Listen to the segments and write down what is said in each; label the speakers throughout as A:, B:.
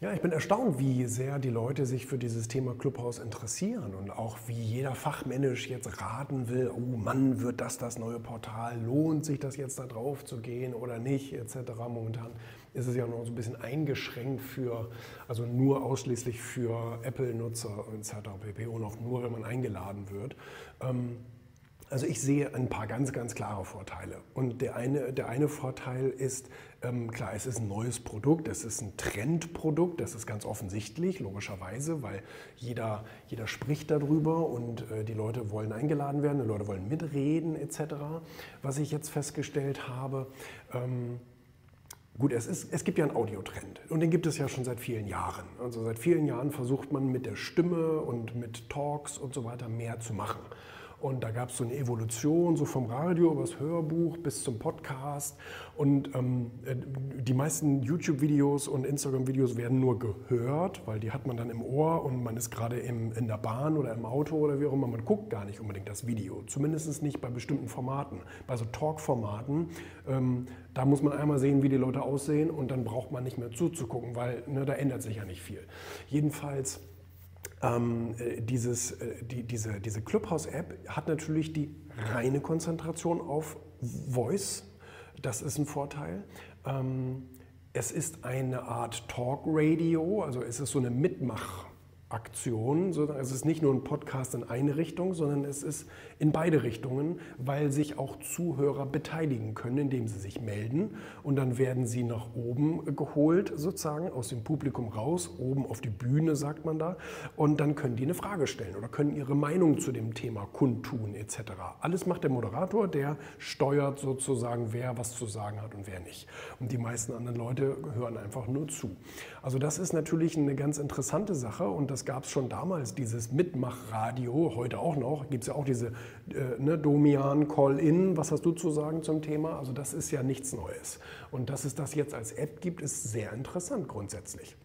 A: Ja, ich bin erstaunt, wie sehr die Leute sich für dieses Thema Clubhouse interessieren und auch wie jeder Fachmännisch jetzt raten will, oh Mann, wird das das neue Portal, lohnt sich das jetzt da drauf zu gehen oder nicht, etc. Momentan ist es ja noch so ein bisschen eingeschränkt für, also nur ausschließlich für Apple-Nutzer etc. pp. und auch nur, wenn man eingeladen wird. Ähm, also ich sehe ein paar ganz, ganz klare Vorteile. Und der eine, der eine Vorteil ist, ähm, klar, es ist ein neues Produkt, es ist ein Trendprodukt, das ist ganz offensichtlich, logischerweise, weil jeder, jeder spricht darüber und äh, die Leute wollen eingeladen werden, die Leute wollen mitreden etc. Was ich jetzt festgestellt habe, ähm, Gut, es, ist, es gibt ja einen Audiotrend und den gibt es ja schon seit vielen Jahren. Also seit vielen Jahren versucht man mit der Stimme und mit Talks und so weiter mehr zu machen. Und da gab es so eine Evolution, so vom Radio über das Hörbuch bis zum Podcast. Und ähm, äh, die meisten YouTube-Videos und Instagram-Videos werden nur gehört, weil die hat man dann im Ohr und man ist gerade in der Bahn oder im Auto oder wie auch immer. Man guckt gar nicht unbedingt das Video. Zumindest nicht bei bestimmten Formaten. Bei so Talk-Formaten, ähm, da muss man einmal sehen, wie die Leute aussehen und dann braucht man nicht mehr zuzugucken, weil ne, da ändert sich ja nicht viel. Jedenfalls ähm, äh, dieses, äh, die, diese, diese Clubhouse-App hat natürlich die reine Konzentration auf Voice. Das ist ein Vorteil. Ähm, es ist eine Art Talk-Radio, also es ist so eine Mitmach- Aktion. Es ist nicht nur ein Podcast in eine Richtung, sondern es ist in beide Richtungen, weil sich auch Zuhörer beteiligen können, indem sie sich melden. Und dann werden sie nach oben geholt, sozusagen, aus dem Publikum raus, oben auf die Bühne, sagt man da. Und dann können die eine Frage stellen oder können ihre Meinung zu dem Thema kundtun, etc. Alles macht der Moderator, der steuert sozusagen, wer was zu sagen hat und wer nicht. Und die meisten anderen Leute hören einfach nur zu. Also das ist natürlich eine ganz interessante Sache und das das gab es schon damals, dieses Mitmachradio, heute auch noch, gibt es ja auch diese äh, ne, Domian Call-In, was hast du zu sagen zum Thema? Also das ist ja nichts Neues. Und dass es das jetzt als App gibt, ist sehr interessant grundsätzlich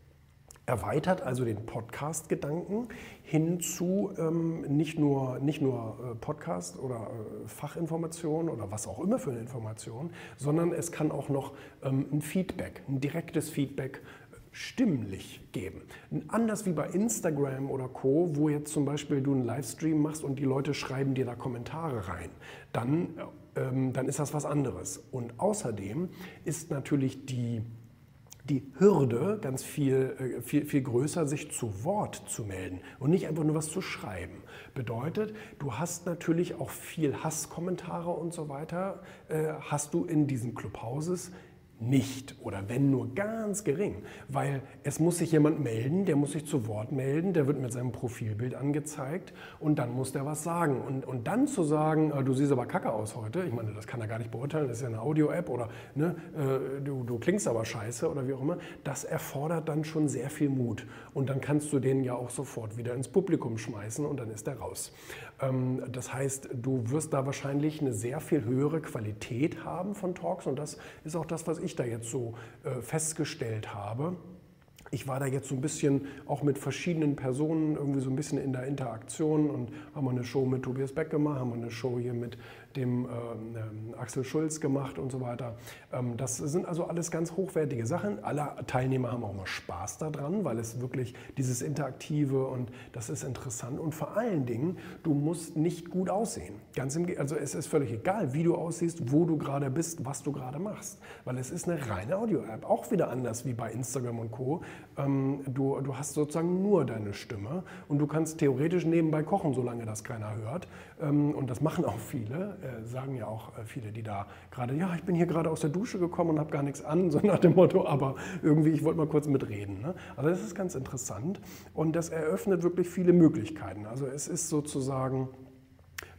A: erweitert also den Podcast-Gedanken hin zu ähm, nicht nur, nicht nur äh, Podcast oder äh, Fachinformation oder was auch immer für eine Information, sondern es kann auch noch ähm, ein Feedback, ein direktes Feedback stimmlich geben. Anders wie bei Instagram oder Co., wo jetzt zum Beispiel du einen Livestream machst und die Leute schreiben dir da Kommentare rein, dann, ähm, dann ist das was anderes. Und außerdem ist natürlich die, die Hürde ganz viel, äh, viel, viel größer, sich zu Wort zu melden und nicht einfach nur was zu schreiben. Bedeutet, du hast natürlich auch viel Hasskommentare und so weiter, äh, hast du in diesen Clubhouses nicht oder wenn nur ganz gering, weil es muss sich jemand melden, der muss sich zu Wort melden, der wird mit seinem Profilbild angezeigt und dann muss der was sagen. Und, und dann zu sagen, äh, du siehst aber kacke aus heute, ich meine, das kann er gar nicht beurteilen, das ist ja eine Audio-App oder ne, äh, du, du klingst aber scheiße oder wie auch immer, das erfordert dann schon sehr viel Mut. Und dann kannst du den ja auch sofort wieder ins Publikum schmeißen und dann ist er raus. Ähm, das heißt, du wirst da wahrscheinlich eine sehr viel höhere Qualität haben von Talks und das ist auch das, was ich da jetzt so äh, festgestellt habe. Ich war da jetzt so ein bisschen auch mit verschiedenen Personen irgendwie so ein bisschen in der Interaktion und haben eine Show mit Tobias Beck gemacht, haben eine Show hier mit dem ähm, Axel Schulz gemacht und so weiter. Ähm, das sind also alles ganz hochwertige Sachen. Alle Teilnehmer haben auch mal Spaß daran, weil es wirklich dieses Interaktive und das ist interessant. Und vor allen Dingen, du musst nicht gut aussehen. Ganz im, also es ist völlig egal, wie du aussiehst, wo du gerade bist, was du gerade machst. Weil es ist eine reine Audio-App. Auch wieder anders wie bei Instagram und Co. Ähm, du, du hast sozusagen nur deine Stimme und du kannst theoretisch nebenbei kochen, solange das keiner hört. Ähm, und das machen auch viele äh, sagen ja auch äh, viele, die da gerade, ja, ich bin hier gerade aus der Dusche gekommen und habe gar nichts an, so nach dem Motto, aber irgendwie, ich wollte mal kurz mitreden. Ne? Also das ist ganz interessant und das eröffnet wirklich viele Möglichkeiten. Also es ist sozusagen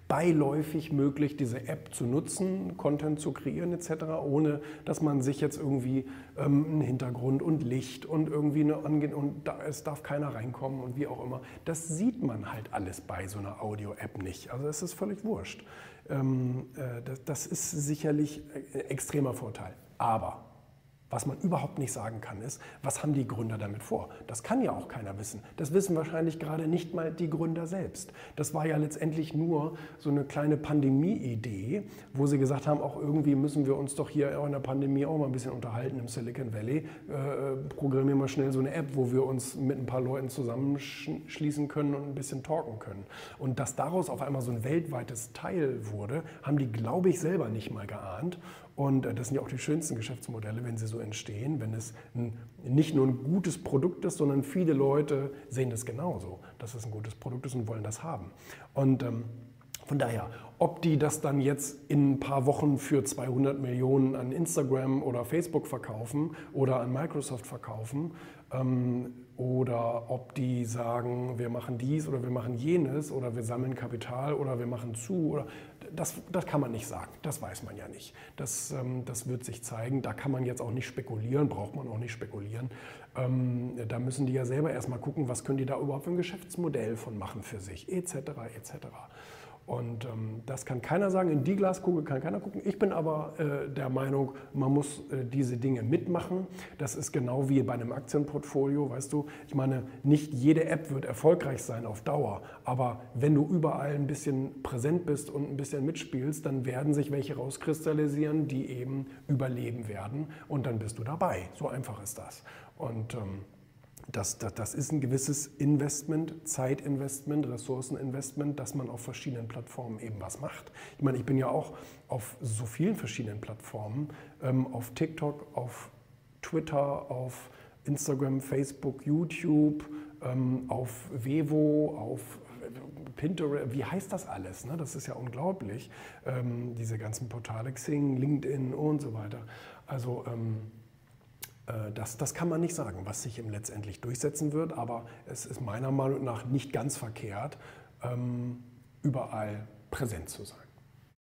A: beiläufig möglich, diese App zu nutzen, Content zu kreieren etc., ohne dass man sich jetzt irgendwie ähm, einen Hintergrund und Licht und irgendwie eine Ange und da, es darf keiner reinkommen und wie auch immer. Das sieht man halt alles bei so einer Audio-App nicht. Also es ist völlig wurscht. Ähm, äh, das, ist sicherlich ein extremer Vorteil. Aber Was man überhaupt nicht sagen kann, ist, was haben die Gründer damit vor? Das kann ja auch keiner wissen. Das wissen wahrscheinlich gerade nicht mal die Gründer selbst. Das war ja letztendlich nur so eine kleine Pandemie-Idee, wo sie gesagt haben, auch irgendwie müssen wir uns doch hier in der Pandemie auch mal ein bisschen unterhalten im Silicon Valley. Äh, programmieren wir schnell so eine App, wo wir uns mit ein paar Leuten zusammenschließen können und ein bisschen talken können. Und dass daraus auf einmal so ein weltweites Teil wurde, haben die, glaube ich, selber nicht mal geahnt. Und äh, das sind ja auch die schönsten Geschäftsmodelle, wenn sie so entstehen, wenn es ein, nicht nur ein gutes Produkt ist, sondern viele Leute sehen das genauso, dass es ein gutes Produkt ist und wollen das haben. Und ähm, von daher, ob die das dann jetzt in ein paar Wochen für 200 Millionen an Instagram oder Facebook verkaufen oder an Microsoft verkaufen, ähm, oder ob die sagen, wir machen dies oder wir machen jenes oder wir sammeln Kapital oder wir machen zu. Oder das, das kann man nicht sagen, das weiß man ja nicht. Das, ähm, das wird sich zeigen. Da kann man jetzt auch nicht spekulieren, braucht man auch nicht spekulieren. Ähm, da müssen die ja selber erstmal gucken, was können die da überhaupt für ein Geschäftsmodell von machen für sich, etc. etc. Und ähm, das kann keiner sagen, in die Glaskugel kann keiner gucken. Ich bin aber äh, der Meinung, man muss äh, diese Dinge mitmachen. Das ist genau wie bei einem Aktienportfolio, weißt du. Ich meine, nicht jede App wird erfolgreich sein auf Dauer, aber wenn du überall ein bisschen präsent bist und ein bisschen mitspielst, dann werden sich welche rauskristallisieren, die eben überleben werden und dann bist du dabei. So einfach ist das. Und ähm, das, das, das, ist ein gewisses Investment, Zeitinvestment, Ressourceninvestment, dass man auf verschiedenen Plattformen eben was macht. Ich meine, ich bin ja auch auf so vielen verschiedenen Plattformen, ähm, auf TikTok, auf Twitter, auf Instagram, Facebook, YouTube, ähm, auf Vevo, auf Pinterest, wie heißt das alles? Ne? Das ist ja unglaublich, ähm, diese ganzen Portale, Xing, LinkedIn und so weiter. Also ähm, äh, das, das kann man nicht sagen, was sich letztendlich durchsetzen wird, aber es ist meiner Meinung nach nicht ganz verkehrt, ähm, überall präsent zu sein.